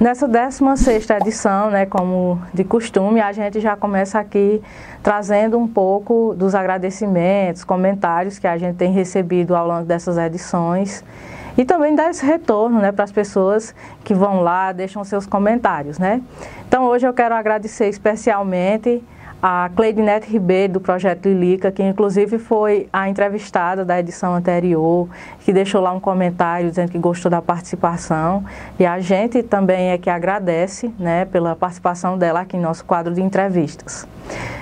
Nessa 16 edição, né, como de costume, a gente já começa aqui trazendo um pouco dos agradecimentos, comentários que a gente tem recebido ao longo dessas edições e também dar esse retorno né, para as pessoas que vão lá, deixam seus comentários. Né? Então hoje eu quero agradecer especialmente a Cleidinete Ribeiro, do Projeto Lilica, que inclusive foi a entrevistada da edição anterior, que deixou lá um comentário dizendo que gostou da participação. E a gente também é que agradece né, pela participação dela aqui em nosso quadro de entrevistas.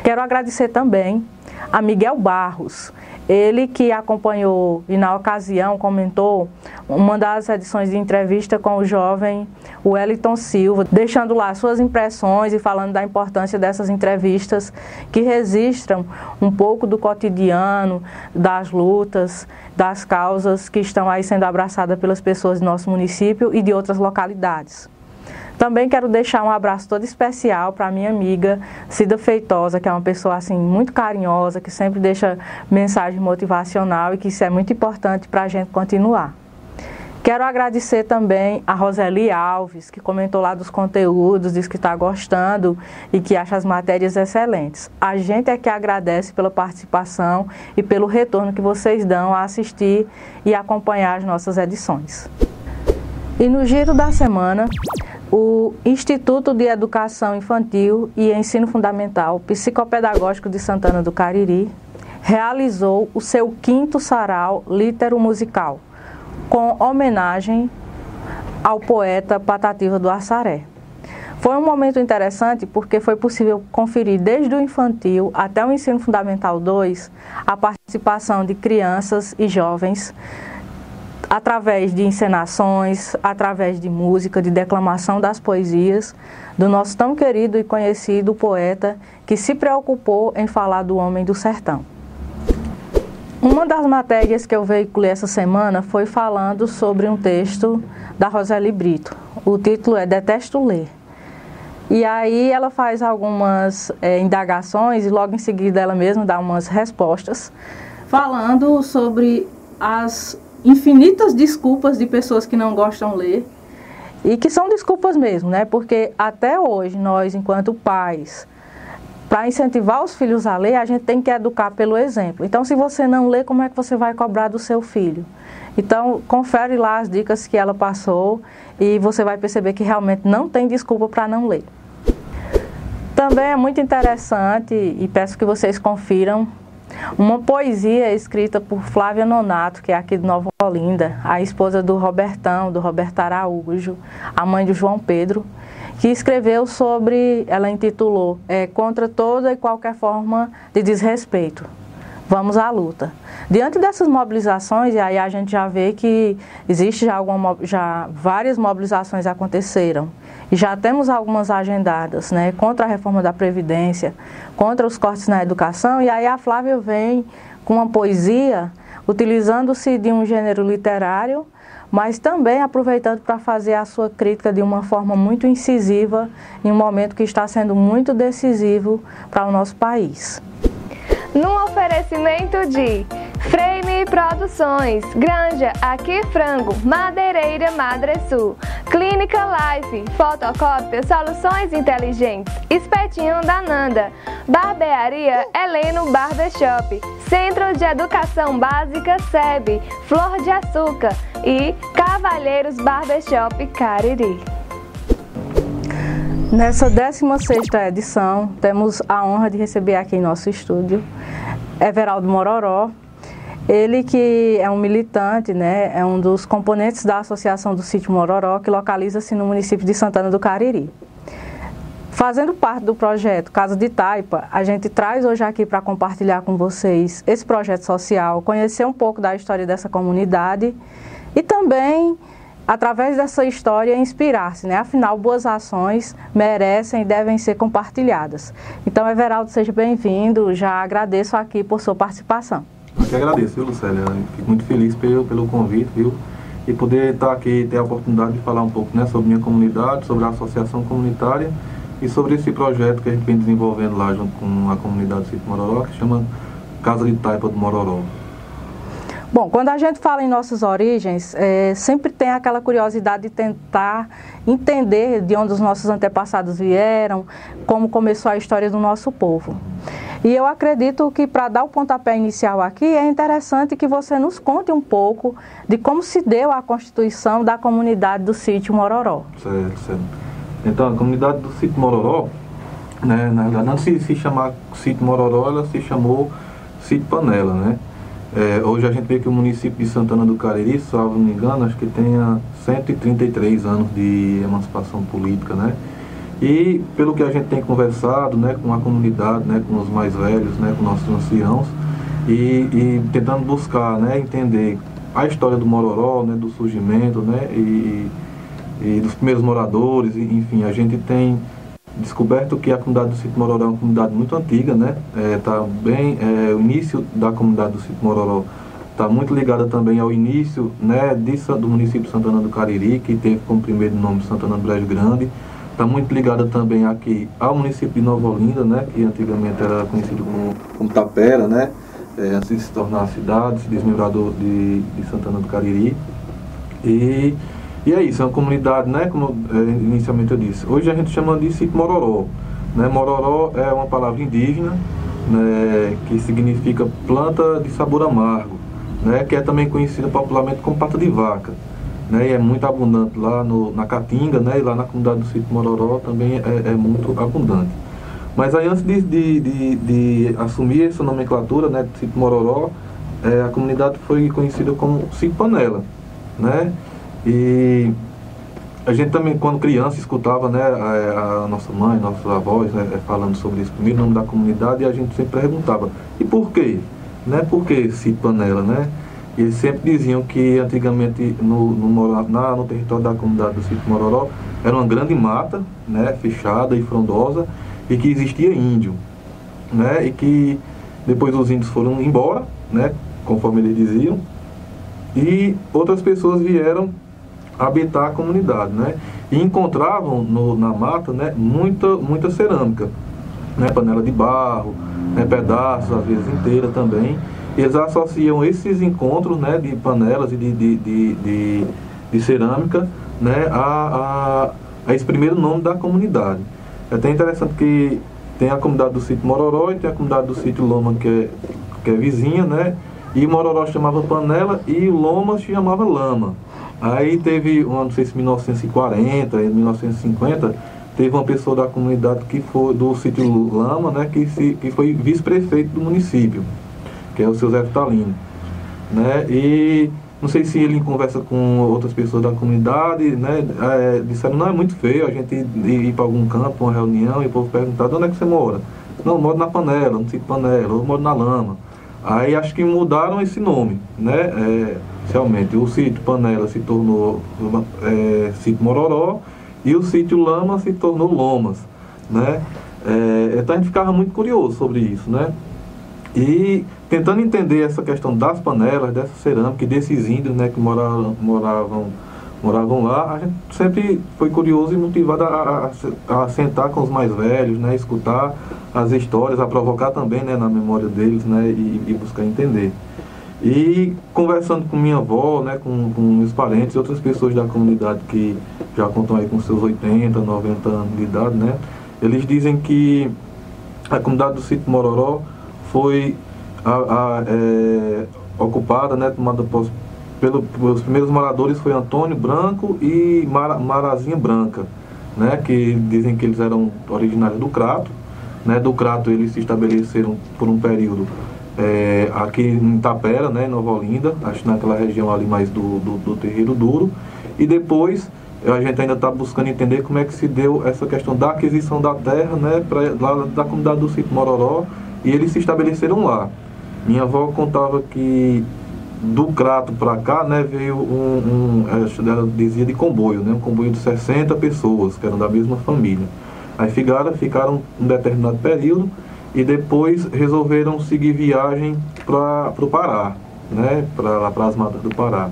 Quero agradecer também a Miguel Barros, ele que acompanhou e na ocasião comentou uma das edições de entrevista com o jovem Wellington Silva, deixando lá suas impressões e falando da importância dessas entrevistas que registram um pouco do cotidiano, das lutas, das causas que estão aí sendo abraçadas pelas pessoas do nosso município e de outras localidades. Também quero deixar um abraço todo especial para minha amiga Cida Feitosa, que é uma pessoa assim muito carinhosa, que sempre deixa mensagem motivacional e que isso é muito importante para a gente continuar. Quero agradecer também a Roseli Alves, que comentou lá dos conteúdos, diz que está gostando e que acha as matérias excelentes. A gente é que agradece pela participação e pelo retorno que vocês dão a assistir e acompanhar as nossas edições. E no giro da semana, o Instituto de Educação Infantil e Ensino Fundamental Psicopedagógico de Santana do Cariri realizou o seu quinto sarau litero musical, com homenagem ao poeta Patativa do Assaré. Foi um momento interessante porque foi possível conferir desde o infantil até o ensino fundamental 2 a participação de crianças e jovens através de encenações, através de música, de declamação das poesias do nosso tão querido e conhecido poeta que se preocupou em falar do homem do sertão. Uma das matérias que eu veiculei essa semana foi falando sobre um texto da Roseli Brito. O título é Detesto Ler. E aí ela faz algumas é, indagações e logo em seguida ela mesma dá umas respostas, falando sobre as infinitas desculpas de pessoas que não gostam de ler e que são desculpas mesmo, né? Porque até hoje nós, enquanto pais, para incentivar os filhos a ler, a gente tem que educar pelo exemplo. Então, se você não lê, como é que você vai cobrar do seu filho? Então, confere lá as dicas que ela passou e você vai perceber que realmente não tem desculpa para não ler. Também é muito interessante e peço que vocês confiram uma poesia escrita por Flávia Nonato, que é aqui de Nova Olinda, a esposa do Robertão, do Roberto Araújo, a mãe do João Pedro, que escreveu sobre, ela intitulou, é, Contra toda e qualquer forma de desrespeito. Vamos à luta. Diante dessas mobilizações, e aí a gente já vê que existe já, alguma, já várias mobilizações aconteceram. Já temos algumas agendadas, né, contra a reforma da Previdência, contra os cortes na educação, e aí a Flávia vem com uma poesia, utilizando-se de um gênero literário, mas também aproveitando para fazer a sua crítica de uma forma muito incisiva, em um momento que está sendo muito decisivo para o nosso país. Num oferecimento de Frame Produções, Granja Aqui Frango, Madeireira Madresul, Clínica Life, Fotocópia Soluções Inteligentes, Espetinho da Nanda, Barbearia Heleno Barbershop, Centro de Educação Básica SEB, Flor de Açúcar e Cavalheiros Barbershop Cariri. Nessa 16ª edição, temos a honra de receber aqui em nosso estúdio Everaldo Mororó, ele que é um militante, né, é um dos componentes da Associação do Sítio Mororó, que localiza-se no município de Santana do Cariri. Fazendo parte do projeto Casa de Taipa, a gente traz hoje aqui para compartilhar com vocês esse projeto social, conhecer um pouco da história dessa comunidade e também, através dessa história, inspirar-se. Né? Afinal, boas ações merecem e devem ser compartilhadas. Então, Everaldo, seja bem-vindo. Já agradeço aqui por sua participação. Eu que agradeço, viu, Lucélia? Fico muito feliz pelo, pelo convite, viu? E poder estar aqui, ter a oportunidade de falar um pouco né, sobre minha comunidade, sobre a associação comunitária e sobre esse projeto que a gente vem desenvolvendo lá junto com a comunidade do Sítio Mororó, que chama Casa de Taipa do Mororó. Bom, quando a gente fala em nossas origens, é, sempre tem aquela curiosidade de tentar entender de onde os nossos antepassados vieram, como começou a história do nosso povo. E eu acredito que para dar o pontapé inicial aqui é interessante que você nos conte um pouco de como se deu a constituição da comunidade do sítio Mororó. Certo, certo. Então, a comunidade do sítio Mororó, né, na verdade, não se, se chamar sítio Mororó, ela se chamou sítio Panela, né? É, hoje a gente vê que o município de Santana do Cariri, salvo não me engano, acho que tenha 133 anos de emancipação política, né? E pelo que a gente tem conversado né, com a comunidade, né, com os mais velhos, né, com nossos anciãos, e, e tentando buscar né, entender a história do Mororó, né, do surgimento, né, e, e dos primeiros moradores, enfim, a gente tem descoberto que a comunidade do Sítio Mororó é uma comunidade muito antiga, né, é, tá bem, é, o início da comunidade do Sítio Mororó está muito ligada também ao início né, de, do município de Santana do Cariri, que teve como primeiro nome Santana do Brejo Grande, Está muito ligada também aqui ao município de Nova Olinda, né, que antigamente era conhecido como, como Tapera, né, é, antes de se tornar cidade, se desmembrador de, de Santana do Cariri. E, e é isso, é uma comunidade, né, como é, inicialmente eu disse. Hoje a gente chama de sítio Mororó. Né? Mororó é uma palavra indígena né, que significa planta de sabor amargo, né, que é também conhecida popularmente como pata de vaca né, e é muito abundante lá no, na Caatinga, né, e lá na comunidade do sítio Mororó também é, é muito abundante. Mas aí antes de, de, de, de, assumir essa nomenclatura né, do sítio Mororó, é, a comunidade foi conhecida como sítio Panela, né, e a gente também, quando criança, escutava né, a, a nossa mãe, nossos avós né, falando sobre isso, primeiro nome da comunidade, e a gente sempre perguntava, e por quê? Né, por que sítio Panela, né? eles sempre diziam que antigamente no, no, na, no território da comunidade do sítio Mororó era uma grande mata, né, fechada e frondosa, e que existia índio, né, e que depois os índios foram embora, né, conforme eles diziam, e outras pessoas vieram habitar a comunidade, né, e encontravam no, na mata, né, muita, muita cerâmica, né, panela de barro, né, pedaços, às vezes inteira também, eles associam esses encontros né, de panelas e de, de, de, de, de cerâmica né, a, a, a, esse primeiro nome da comunidade. É até interessante que tem a comunidade do sítio Mororó e tem a comunidade do sítio Loma, que é, que é vizinha, né? E Mororó chamava Panela e Loma chamava Lama. Aí teve, não sei se 1940, 1950, teve uma pessoa da comunidade que foi do sítio Lama, né? Que, se, que foi vice-prefeito do município que é o seu Zé Vitalino. Né? E não sei se ele em conversa com outras pessoas da comunidade, né? É, disseram, não, é muito feio a gente ir, ir para algum campo, uma reunião, e o povo perguntar, de onde é que você mora? Não, eu moro na panela, no sítio panela, eu moro na lama. Aí acho que mudaram esse nome, né? É, realmente, o sítio Panela se tornou é, sítio Mororó e o sítio Lama se tornou Lomas, né? É, então a gente ficava muito curioso sobre isso, né? E tentando entender essa questão das panelas, dessa cerâmica e desses índios né, que moravam, moravam, moravam lá, a gente sempre foi curioso e motivado a, a, a, sentar com os mais velhos, né, escutar as histórias, a provocar também né, na memória deles né, e, e buscar entender. E conversando com minha avó, né, com, com meus parentes e outras pessoas da comunidade que já contam aí com seus 80, 90 anos de idade, né, eles dizem que a comunidade do sítio Mororó foi a, a, é, ocupada, né, tomada posse pelo, pelos primeiros moradores foi Antônio Branco e Mara, Marazinha Branca, né, que dizem que eles eram originários do Crato. Né, do Crato eles se estabeleceram por um período é, aqui em Itapera, né, Nova Olinda, acho naquela região ali mais do, do, do Terreiro Duro. E depois a gente ainda está buscando entender como é que se deu essa questão da aquisição da terra né, pra, lá da comunidade do sítio Mororó e eles se estabeleceram lá. Minha avó contava que do Crato para cá, né, veio um, um, ela dizia de comboio, né, um comboio de 60 pessoas, que eram da mesma família. Aí ficaram, ficaram um determinado período e depois resolveram seguir viagem para o Pará, né, para lá para as matas do Pará.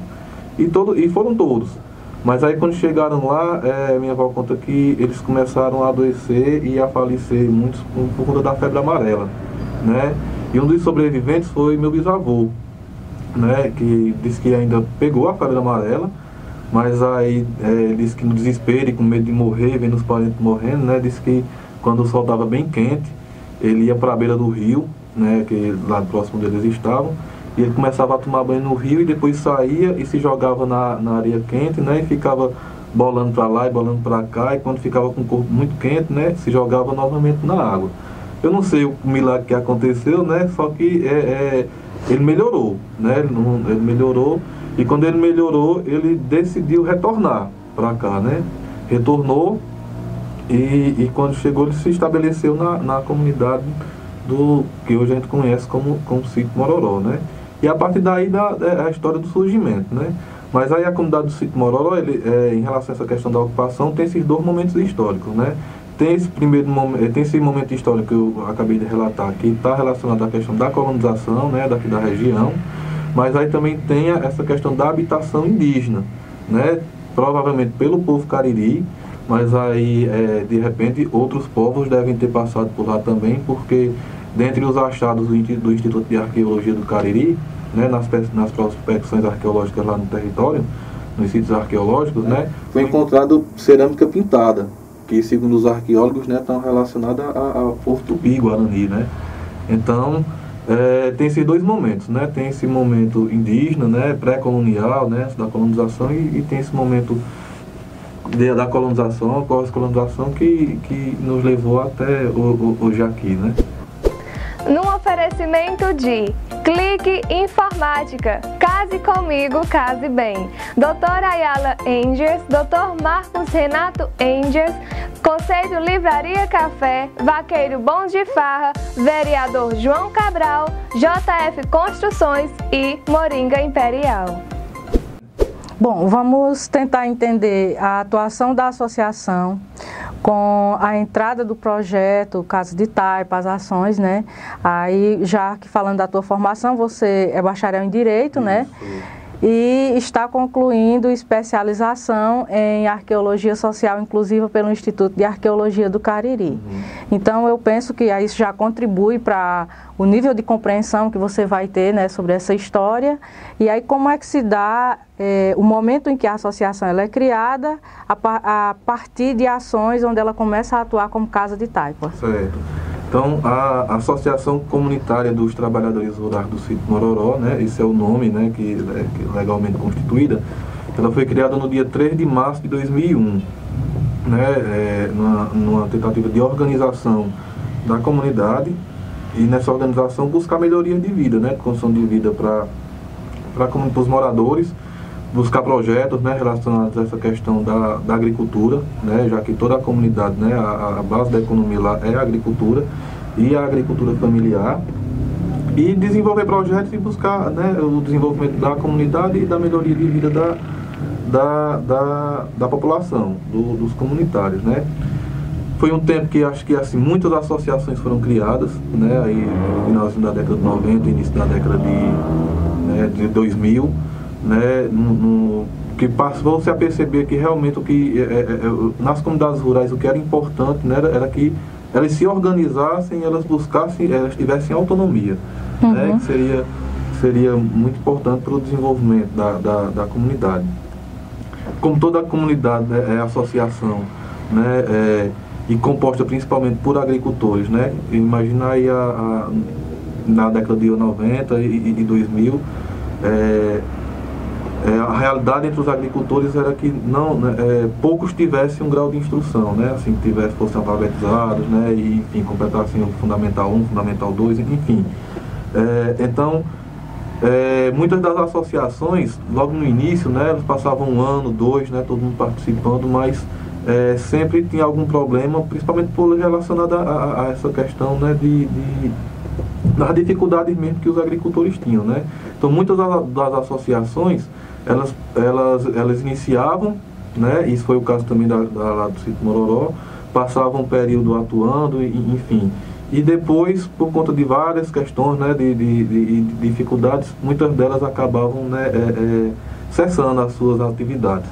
E, todo, e foram todos. Mas aí quando chegaram lá, é, minha avó conta que eles começaram a adoecer e a falecer muitos por conta da febre amarela né? E um dos sobreviventes foi meu bisavô, né, que disse que ainda pegou a febre amarela, mas aí é, disse que no desespero e com medo de morrer, vendo os parentes morrendo, né, disse que quando o sol estava bem quente, ele ia para a beira do rio, né, que lá próximo deles estavam, e ele começava a tomar banho no rio e depois saía e se jogava na, na areia quente, né, e ficava bolando para lá e bolando para cá, e quando ficava com o corpo muito quente, né, se jogava novamente na água. Eu não sei o milagre que aconteceu, né, só que é, é ele melhorou, né, ele melhorou, e quando ele melhorou, ele decidiu retornar para cá, né, retornou e, e, quando chegou ele se estabeleceu na, na comunidade do que hoje a gente conhece como, como sítio Mororó, né? E a partir daí da, é a história do surgimento, né? Mas aí a comunidade do sítio Mororó, ele, é, em relação a essa questão da ocupação, tem esses dois momentos históricos, né? Tem esse primeiro momento, tem esse momento histórico que eu acabei de relatar, que está relacionado à questão da colonização, né, daqui da região, mas aí também tem essa questão da habitação indígena, né? Provavelmente pelo povo cariri, mas aí é, de repente outros povos devem ter passado por lá também, porque dentre os achados do, Instituto de Arqueologia do Cariri, né, nas, nas prospecções arqueológicas lá no território, nos sítios arqueológicos, né, foi encontrado cerâmica pintada, que segundo os arqueólogos né, estão relacionada ao povo tupi guarani, né. Então é, tem esses dois momentos, né, tem esse momento indígena, né, pré-colonial, né, da colonização e, e tem esse momento de, da colonização, a pós-colonização que, que nos levou até hoje aqui, né? Num oferecimento de Clique Informática, Case Comigo, Case Bem, Doutor Ayala Angels, Doutor Marcos Renato Angels, Conselho Livraria Café, Vaqueiro Bom de Farra, Vereador João Cabral, JF Construções e Moringa Imperial. Bom, vamos tentar entender a atuação da associação com a entrada do projeto, o caso de Taipa, as ações, né? Aí, já que falando da tua formação, você é bacharel em Direito, né? Isso. né? E está concluindo especialização em arqueologia social inclusiva pelo Instituto de Arqueologia do Cariri. Uhum. Então eu penso que isso já contribui para o nível de compreensão que você vai ter né, sobre essa história e aí como é que se dá é, o momento em que a associação ela é criada a, a partir de ações onde ela começa a atuar como casa de taipa. Certo. Então, a Associação Comunitária dos Trabalhadores Rurais do Sítio Mororó, né, esse é o nome né, que, é, é legalmente constituída, ela foi criada no dia 3 de março de 2001, né, é, numa, numa tentativa de organização da comunidade e nessa organização buscar melhoria de vida, né, condição de vida para os moradores, buscar projetos né, relacionados a essa questão da, da agricultura, né, já que toda a comunidade, né, a, a, base da economia lá é a agricultura e a agricultura familiar, e desenvolver projetos e buscar né, o desenvolvimento da comunidade e da melhoria de vida da, da, da, da população, do, dos comunitários. Né. Foi um tempo que acho que assim, muitas associações foram criadas, né, aí, no finalzinho da década de 90, início da década de, né, de 2000, né, no, no, que passou-se a perceber que realmente o que é, é, é nas comunidades rurais o que era importante né, era, era que elas se organizassem, elas buscassem, elas tivessem autonomia, uhum. né, que seria, seria muito importante para o desenvolvimento da, da, da, comunidade. Como toda a comunidade né, é associação, né, é, e composta principalmente por agricultores, né, imagina aí a, a na década de 90 e, e 2000, é, é, a realidade entre os agricultores era que não, né, é, poucos tivessem um grau de instrução, né, assim, tivessem, fossem alfabetizados, né, e, enfim, completassem o Fundamental 1, Fundamental 2, enfim. É, então, é, muitas das associações, logo no início, né, elas passavam um ano, dois, né, todo mundo participando, mas é, sempre tinha algum problema, principalmente por relacionado a, a, a essa questão, né, de, de das dificuldades mesmo que os agricultores tinham, né. Então, muitas das associações elas, elas, elas iniciavam, né, isso foi o caso também da, da lá do sítio Mororó, passavam um período atuando, e, enfim. E depois, por conta de várias questões, né, de, de, de, de dificuldades, muitas delas acabavam né, é, é, cessando as suas atividades.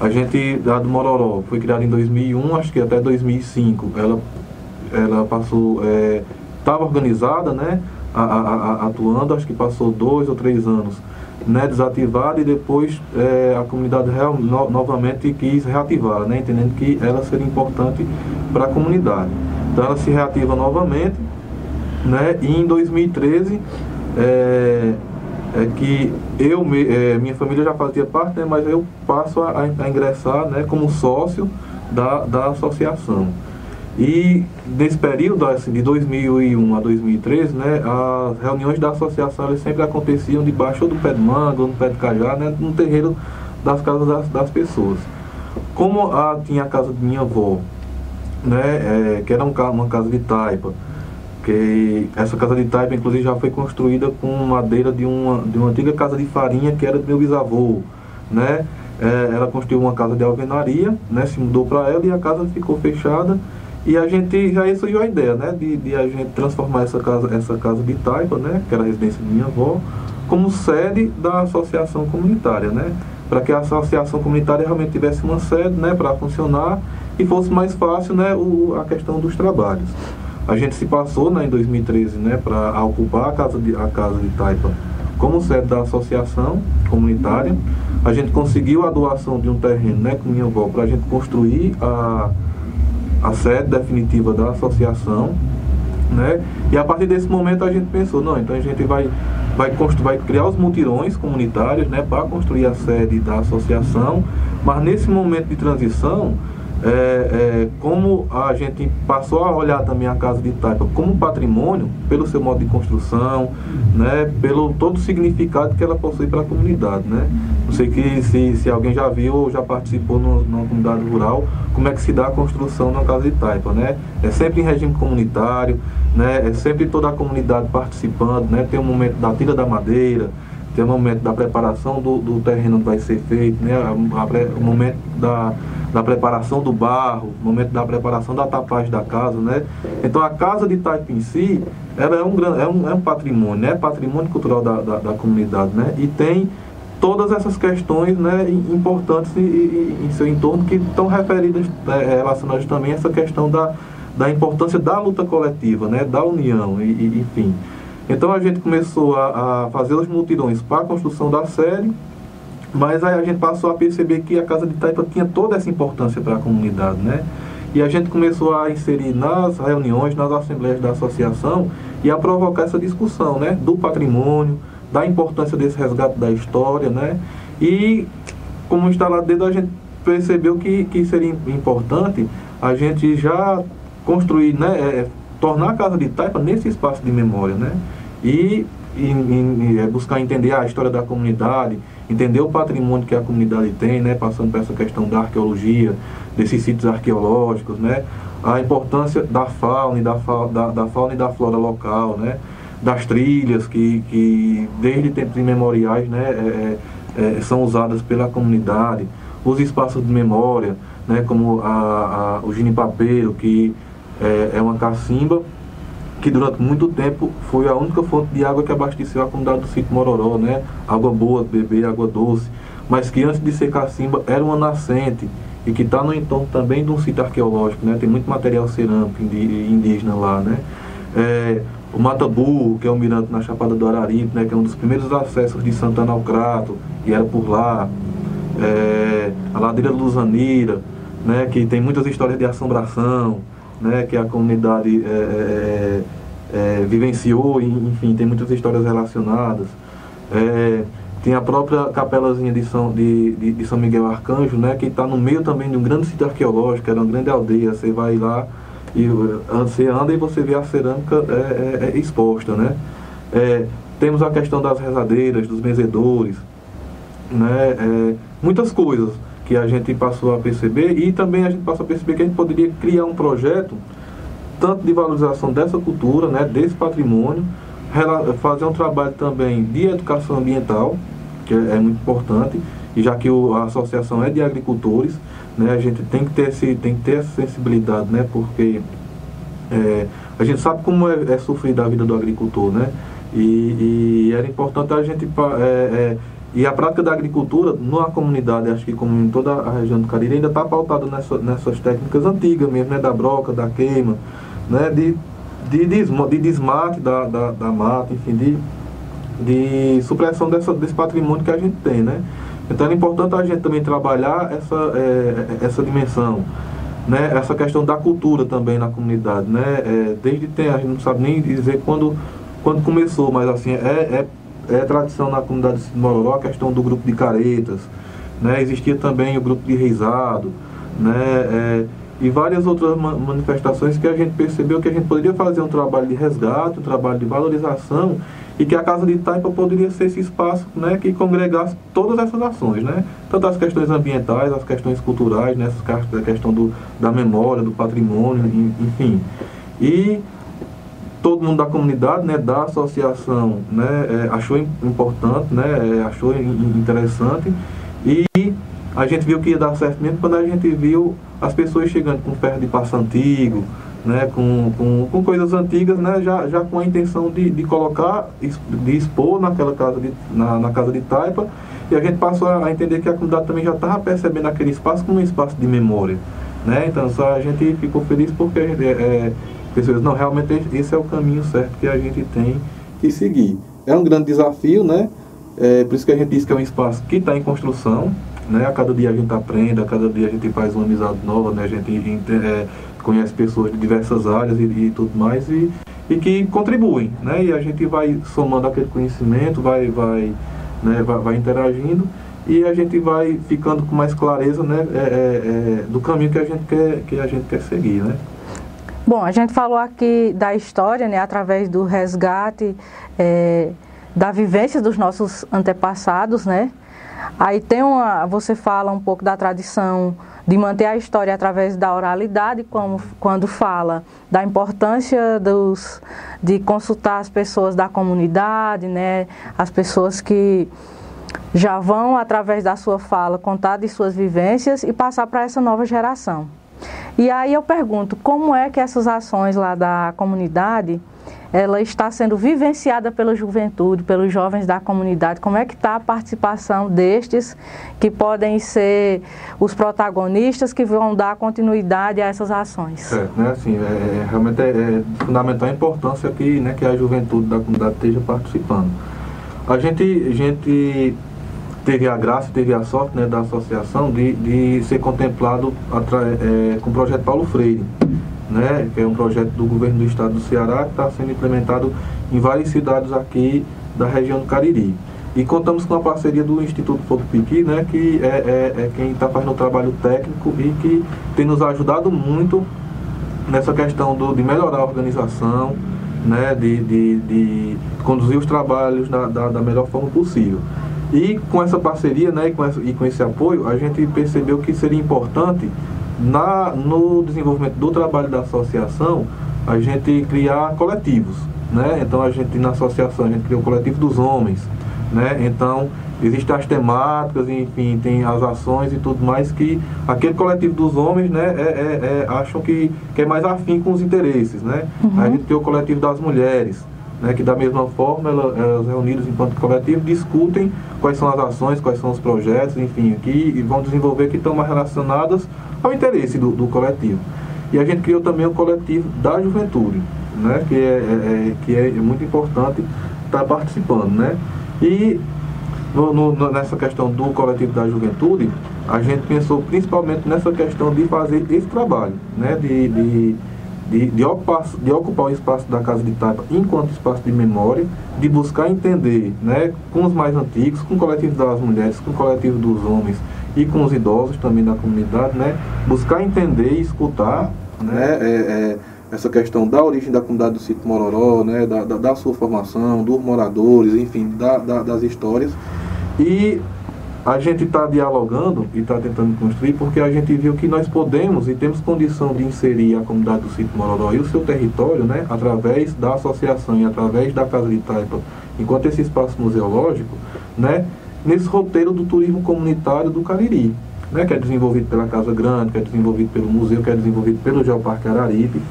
A gente, a do Mororó, foi criada em 2001, acho que até 2005, ela, ela passou, estava é, organizada, né, a, a, atuando, acho que passou dois ou três anos né, desativada e depois é, a comunidade real, no, novamente quis reativá-la, né, entendendo que ela seria importante para a comunidade. Então ela se reativa novamente né, e em 2013 é, é que eu, é, minha família já fazia parte, né, mas eu passo a, a ingressar né, como sócio da, da associação. E nesse período, assim, de 2001 a 2013, né, as reuniões da associação sempre aconteciam debaixo do pé de manga ou no pé de cajá, né, no terreiro das casas das, das pessoas. Como a, tinha a casa de minha avó, né, é, que era um, uma casa de taipa, que essa casa de taipa, inclusive, já foi construída com madeira de uma, de uma antiga casa de farinha que era do meu bisavô, né, é, ela construiu uma casa de alvenaria, né, se mudou para ela e a casa ficou fechada e a gente já surgiu a ideia, né, de, de, a gente transformar essa casa, essa casa de Taipa, né, que era a residência de minha avó, como sede da associação comunitária, né, para que a associação comunitária realmente tivesse uma sede, né, para funcionar e fosse mais fácil, né, o, a questão dos trabalhos. A gente se passou, né, em 2013, né, para ocupar a casa de a casa de Taipa como sede da associação comunitária. A gente conseguiu a doação de um terreno, né, com minha avó, para a gente construir a a sede definitiva da associação, né? E a partir desse momento a gente pensou, não, então a gente vai vai, vai criar os mutirões comunitários, né, para construir a sede da associação, mas nesse momento de transição é, é, como a gente passou a olhar também a casa de Taipa como patrimônio, pelo seu modo de construção, né, pelo todo o significado que ela possui para a comunidade. Né? Não sei que se, se alguém já viu ou já participou no, numa comunidade rural, como é que se dá a construção na casa de Taipa. Né? É sempre em regime comunitário, né? é sempre toda a comunidade participando, né? tem o momento da tira da madeira, tem o momento da preparação do, do terreno onde vai ser feito, né? o momento da, da preparação do barro, o momento da preparação da tapagem da casa. Né? Então a casa de Taipa em si ela é, um, é, um, é um patrimônio, né? patrimônio cultural da, da, da comunidade. Né? E tem todas essas questões né, importantes em, em seu entorno que estão referidas, é, relacionadas também a essa questão da, da importância da luta coletiva, né, da união, e, e enfim. Então a gente começou a, a fazer os multidões para a construção da série, mas aí a gente passou a perceber que a Casa de Taipa tinha toda essa importância para a comunidade, né? E a gente começou a inserir nas reuniões, nas assembleias da associação e a provocar essa discussão, né? Do patrimônio, da importância desse resgate da história, né? E como instalador a gente percebeu que, que seria importante a gente já construir, né? É, tornar a Casa de Taipa nesse espaço de memória, né? E, e, e, é buscar entender a história da comunidade, entender o patrimônio que a comunidade tem, né? Passando por essa questão da arqueologia, desses sítios arqueológicos, né? A importância da fauna e da, da, da fauna e da flora local, né? Das trilhas que, que desde tempos imemoriais, né? É, é, é são usadas pela comunidade, os espaços de memória, né? Como a, a o ginipapeiro, que é, é uma cacimba que durante muito tempo foi a única fonte de água que abasteceu a comunidade do sítio Mororó, né? Água boa, beber, água doce, mas que antes de ser cacimba era uma nascente e que está no entorno também de um sítio arqueológico, né? Tem muito material cerâmico indígena lá, né? É, o Matabu, que é um mirante na Chapada do Araripe, né? Que é um dos primeiros acessos de Santana ao Crato, e era por lá. É, a Ladeira Luzanira, né? Que tem muitas histórias de assombração né, que a comunidade é, é, é, vivenciou, enfim, tem muitas histórias relacionadas. É, tem a própria capelazinha de São, de, de, de São Miguel Arcanjo, né, que está no meio também de um grande sítio arqueológico, era uma grande aldeia, você vai lá e você anda e você vê a cerâmica é, exposta, né. temos a questão das rezadeiras, dos benzedores, né, muitas coisas que a gente passou a perceber e também a gente passou a perceber que a gente poderia criar um projeto tanto de valorização dessa cultura, né, desse patrimônio, fazer um trabalho também de educação ambiental, que é, é muito importante, e já que o, a associação é de agricultores, né, a gente tem que ter, esse, tem que ter essa sensibilidade, né, porque é, a gente sabe como é, é sofrida a vida do agricultor, né, e, e era importante a gente é, é e a prática da agricultura, numa comunidade, acho que como em toda a região do Cariri, ainda está pautada nessa, nessas técnicas antigas mesmo, né? Da broca, da queima, né? De, de, de desmate da, da, da mata, enfim, de, de supressão dessa, desse patrimônio que a gente tem, né? Então é importante a gente também trabalhar essa, é, essa dimensão, né? Essa questão da cultura também na comunidade, né? É, desde tem, a gente não sabe nem dizer quando, quando começou, mas assim, é, é, é tradição na comunidade de Mororó a questão do grupo de caretas, né? Existia também o grupo de reizado, né? É, e várias outras manifestações que a gente percebeu que a gente poderia fazer um trabalho de resgate, um trabalho de valorização e que a Casa de Taipa poderia ser esse espaço né, que congregasse todas essas ações, né? tanto as questões ambientais, as questões culturais, né, a questão do, da memória, do patrimônio, enfim. E todo mundo da comunidade, né, da associação, né, é, achou importante, né, é, achou interessante e a gente viu que ia dar certo mesmo quando a gente viu as pessoas chegando com ferro de passo antigo, né, com, com, com coisas antigas, né, já, já com a intenção de, de colocar, de expor naquela casa de, na, na casa de Taipa, e a gente passou a entender que a comunidade também já estava percebendo aquele espaço como um espaço de memória. Né? Então só a gente ficou feliz porque a gente, é, é pessoas, não, realmente esse é o caminho certo que a gente tem que seguir. É um grande desafio, né? É, por isso que a gente diz que é um espaço que está em construção, né? A cada dia a gente aprende, a cada dia a gente faz uma amizade nova, né? A gente é, conhece pessoas de diversas áreas e, e tudo mais e, e, que contribuem, né? E a gente vai somando aquele conhecimento, vai, vai, né? vai, vai interagindo e a gente vai ficando com mais clareza, né? É, é, é, do caminho que a gente quer, que a gente quer seguir, né? Bom, a gente falou aqui da história, né? Através do resgate é, da vivência dos nossos antepassados, né? Aí tem uma, você fala um pouco da tradição de manter a história através da oralidade, como quando fala da importância dos, de consultar as pessoas da comunidade, né, as pessoas que já vão através da sua fala contar de suas vivências e passar para essa nova geração. E aí eu pergunto, como é que essas ações lá da comunidade ela está sendo vivenciada pela juventude, pelos jovens da comunidade. Como é que está a participação destes que podem ser os protagonistas que vão dar continuidade a essas ações? É, né, assim, é, é, realmente é, é, fundamental a importância que, né, que a juventude da comunidade esteja participando. A gente, a gente teve a graça, teve a sorte né, da associação de, de ser contemplado é, com o projeto Paulo Freire né, que é um projeto do governo do estado do Ceará que está sendo implementado em várias cidades aqui da região do Cariri. E contamos com a parceria do Instituto Fogo Piqui, né, que é, é, é quem está fazendo o trabalho técnico e que tem nos ajudado muito nessa questão do, de melhorar a organização, né, de, de, de conduzir os trabalhos da, da, melhor forma possível. E com essa parceria né, e, com essa, e com esse apoio, a gente percebeu que seria importante na, no desenvolvimento do trabalho da associação, a gente criar coletivos, né? Então a gente na associação a gente criou o coletivo dos homens, né? Então existem as temáticas, enfim, tem as ações e tudo mais que aquele coletivo dos homens, né, é, é, é, acham que, que é mais afim com os interesses, né? Uhum. A gente tem o coletivo das mulheres, né, que da mesma forma elas, elas reunidas enquanto coletivo discutem quais são as ações, quais são os projetos, enfim, que vão desenvolver que estão mais relacionadas ao interesse do, do coletivo. E a gente criou também o coletivo da juventude, né, que, é, é, é que é muito importante estar participando. Né? E no, no, nessa questão do coletivo da juventude, a gente pensou principalmente nessa questão de fazer esse trabalho, né, de, de de, de, ocupar, de ocupar o espaço da Casa de Taipa enquanto espaço de memória, de buscar entender né, com os mais antigos, com o coletivo das mulheres, com o coletivo dos homens e com os idosos também da comunidade, né, buscar entender e escutar né, é, é, essa questão da origem da comunidade do sítio Mororó, né, da, da, da sua formação, dos moradores, enfim, da, da, das histórias. E a gente está dialogando e está tentando construir porque a gente viu que nós podemos e temos condição de inserir a comunidade do sítio Mororó e o seu território, né, através da associação e através da Casa de Taipa, enquanto esse espaço museológico, né, nesse roteiro do turismo comunitário do Cariri, né, que é desenvolvido pela Casa Grande, que é desenvolvido pelo museu, que é desenvolvido pelo Geoparque Araripe.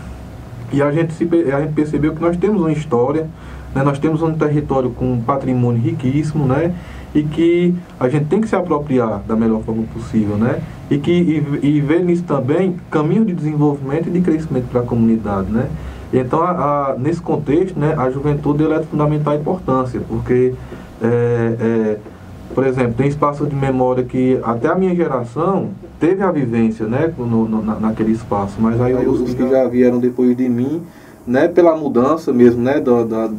E a gente, se, a gente percebeu que nós temos uma história, né, nós temos um território com um patrimônio riquíssimo, né, e que a gente tem que se apropriar da melhor forma possível, né? E que e, e ver nisso também caminho de desenvolvimento e de crescimento para a comunidade, né? Então, a, a, nesse contexto, né, a juventude ela é de fundamental importância, porque, é, é, por exemplo, tem espaço de memória que até a minha geração teve a vivência né, no, no, naquele espaço, mas aí, aí os que já vieram depois de mim, né, pela mudança mesmo né, da, da,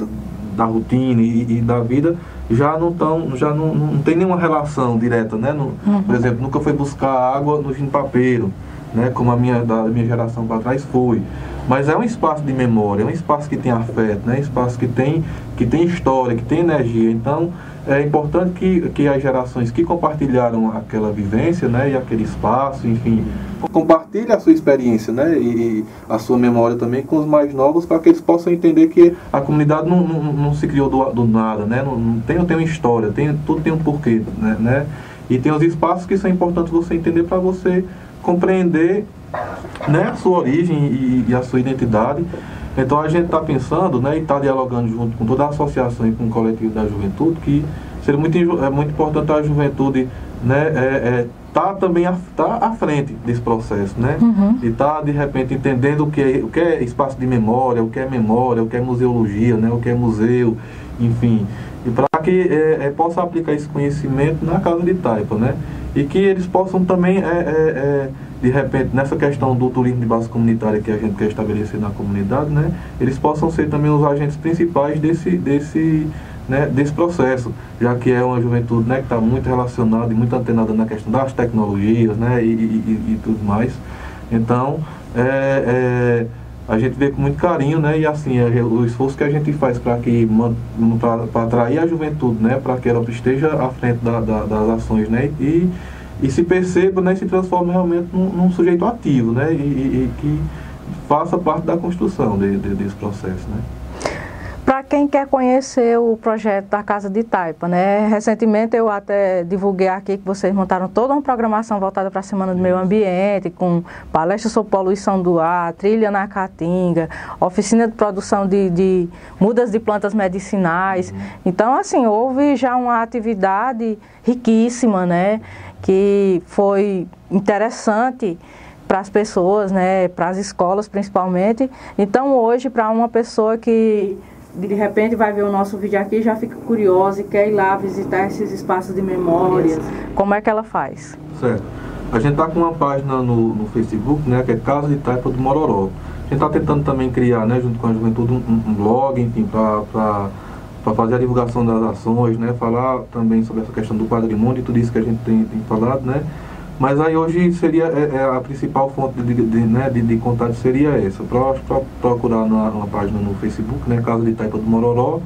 da rotina e, e da vida, já não tão, já não, não tem nenhuma relação direta, né? No, uhum. Por exemplo, nunca foi buscar água no papeiro, né? Como a minha da minha geração para trás foi. Mas é um espaço de memória, é um espaço que tem afeto, né? É um espaço que tem que tem história, que tem energia. Então, é importante que, que as gerações que compartilharam aquela vivência, né, e aquele espaço, enfim, compartilhe a sua experiência, né, e, a sua memória também com os mais novos, para que eles possam entender que a comunidade não, não, não se criou do, do nada, né, não, não, tem, tem uma história, tem, tudo tem um porquê, né, né, e tem os espaços que são importantes você entender para você compreender, né, a sua origem e, e a sua identidade então a gente está pensando né, e está dialogando junto com toda a associação e com o coletivo da juventude que seria muito, é muito importante a juventude né, é, é, tá também a, tá à frente desse processo, né? Uhum. E tá de repente entendendo o que, é, o que é espaço de memória, o que é memória, o que é museologia, né? O que é museu, enfim, e para que é, é, possa aplicar esse conhecimento na casa de Taipa, né? E que eles possam também é, é, é de repente, nessa questão do turismo de base comunitária que a gente quer estabelecer na comunidade, né, eles possam ser também os agentes principais desse, desse, né, desse processo, já que é uma juventude né, que está muito relacionada e muito antenada na questão das tecnologias né, e, e, e tudo mais. Então, é, é, a gente vê com muito carinho, né, e assim, é, o esforço que a gente faz para que para atrair a juventude, né, para que ela esteja à frente da, da, das ações, né, e e se perceba né, se transforme realmente num, num sujeito ativo né, e, e, e, que faça parte da construção de, de, desse processo. Né. Para quem quer conhecer o projeto da Casa de Taipa, né? Recentemente eu até divulguei aqui que vocês montaram toda uma programação voltada para a Semana do Meio Ambiente, com palestras sobre poluição do ar, trilha na Caatinga, oficina de produção de, de mudas de plantas medicinais. Uhum. Então, assim, houve já uma atividade riquíssima, né? Que foi interessante para as pessoas, né, para as escolas principalmente. Então hoje para uma pessoa que de repente vai ver o nosso vídeo aqui já fica curiosa e quer ir lá visitar esses espaços de memórias, como é que ela faz? Certo. A gente está com uma página no, no, Facebook, né, que é Casa de Taipa do Mororó. A gente está tentando também criar, né, junto com a juventude, um, um blog, enfim, para para fazer a divulgação das ações, né? Falar também sobre essa questão do patrimônio e tudo isso que a gente tem, tem falado, né? Mas aí hoje seria é, é a principal fonte de, de, né, de, de, contato seria essa. Para procurar na, na, página no Facebook, né? Casa de Taipa do Mororó.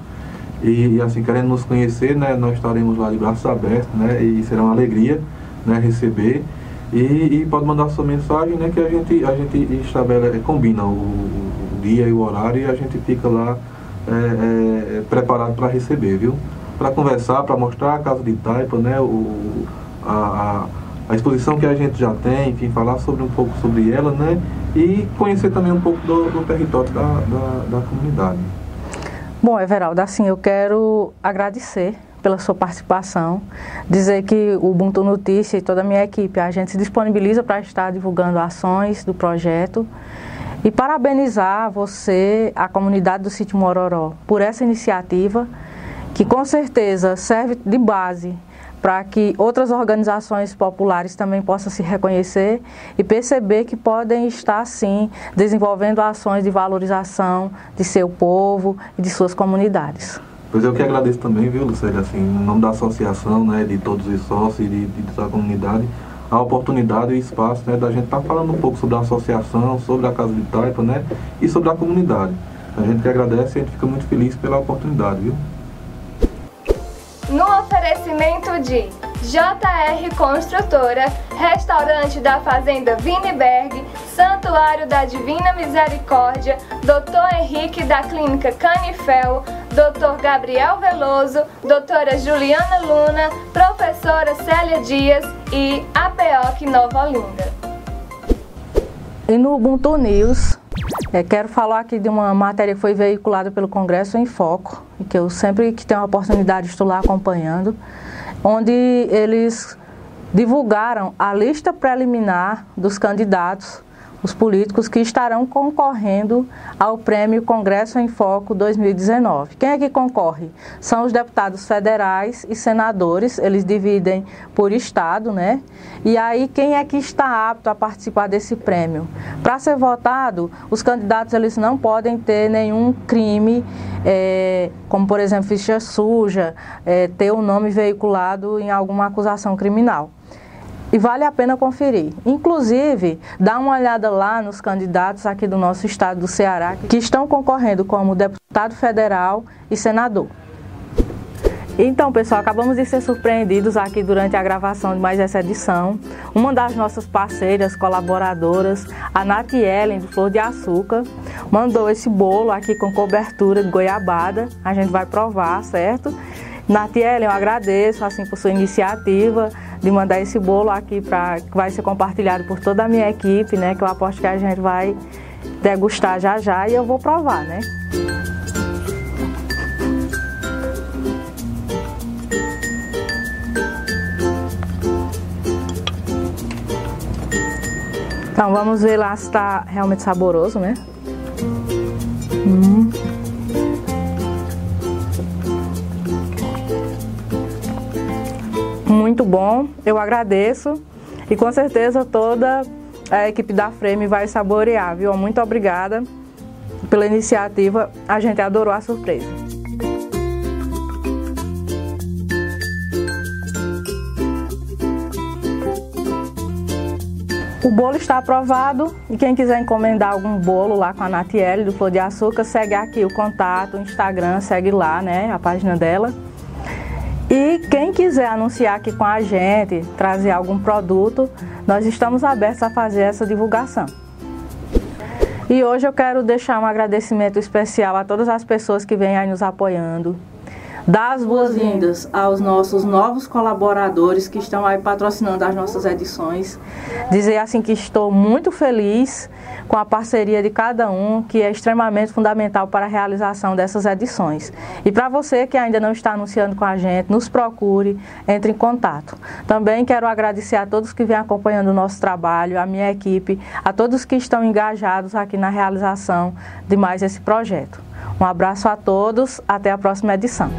E, e, assim, querendo nos conhecer, né? Nós estaremos lá de braços abertos, né? E será uma alegria né, receber. E, e pode mandar sua mensagem, né? Que a gente, a gente estabelece, combina o, o dia e o horário e a gente fica lá é, é, preparado para receber, viu? Para conversar, para mostrar a casa de Taipa, né? O, a, a, a, exposição que a gente já tem, enfim, falar sobre um pouco sobre ela, né? E conhecer também um pouco do, do território da, da, da comunidade. Bom, Everaldo, assim, eu quero agradecer pela sua participação, dizer que o Ubuntu Notícia e toda a minha equipe, a gente se disponibiliza para estar divulgando ações do projeto e parabenizar você, a comunidade do sítio Mororó, por essa iniciativa, que com certeza serve de base para que outras organizações populares também possam se reconhecer e perceber que podem estar, sim, desenvolvendo ações de valorização de seu povo e de suas comunidades. Pois eu que agradeço também, viu, Lucélia, assim, em nome da associação, né, de todos os sócios e de, de toda a comunidade, a oportunidade e o espaço né, da gente estar tá falando um pouco sobre a associação, sobre a Casa de Taipa né, e sobre a comunidade. A gente que agradece e a gente fica muito feliz pela oportunidade, viu? No oferecimento de JR Construtora, Restaurante da Fazenda Wienerberg, Santuário da Divina Misericórdia, Dr. Henrique da Clínica Canifel, Dr. Gabriel Veloso, Doutora Juliana Luna, Professora Célia Dias e APOC Nova Olinda. E no Ubuntu News, é, quero falar aqui de uma matéria que foi veiculada pelo Congresso em Foco, que eu sempre que tenho a oportunidade estou lá acompanhando, onde eles divulgaram a lista preliminar dos candidatos os políticos que estarão concorrendo ao Prêmio Congresso em Foco 2019. Quem é que concorre? São os deputados federais e senadores, eles dividem por estado, né? E aí quem é que está apto a participar desse prêmio? Para ser votado, os candidatos eles não podem ter nenhum crime, é, como por exemplo ficha suja, é, ter o nome veiculado em alguma acusação criminal e vale a pena conferir. Inclusive, dá uma olhada lá nos candidatos aqui do nosso estado do Ceará que estão concorrendo como deputado federal e senador. Então, pessoal, acabamos de ser surpreendidos aqui durante a gravação de mais essa edição. Uma das nossas parceiras, colaboradoras, a Nath Ellen, do Flor de Açúcar, mandou esse bolo aqui com cobertura de goiabada. A gente vai provar, certo? Nath Ellen, eu agradeço assim por sua iniciativa de mandar esse bolo aqui para que vai ser compartilhado por toda a minha equipe, né? Que eu aposto que a gente vai degustar já já e eu vou provar, né? Então vamos ver lá se está realmente saboroso, né? Hum. Muito bom, eu agradeço e com certeza toda a equipe da Frame vai saborear, viu? Muito obrigada pela iniciativa, a gente adorou a surpresa. O bolo está aprovado e quem quiser encomendar algum bolo lá com a Natiele do Flor de Açúcar, segue aqui o contato, o Instagram, segue lá, né, a página dela. E quem quiser anunciar aqui com a gente, trazer algum produto, nós estamos abertos a fazer essa divulgação. E hoje eu quero deixar um agradecimento especial a todas as pessoas que vêm aí nos apoiando, dar as boas-vindas aos nossos novos colaboradores que estão aí patrocinando as nossas edições. Dizer assim que estou muito feliz com a parceria de cada um, que é extremamente fundamental para a realização dessas edições. E para você que ainda não está anunciando com a gente, nos procure, entre em contato. Também quero agradecer a todos que vêm acompanhando o nosso trabalho, a minha equipe, a todos que estão engajados aqui na realização de mais esse projeto. Um abraço a todos, até a próxima edição.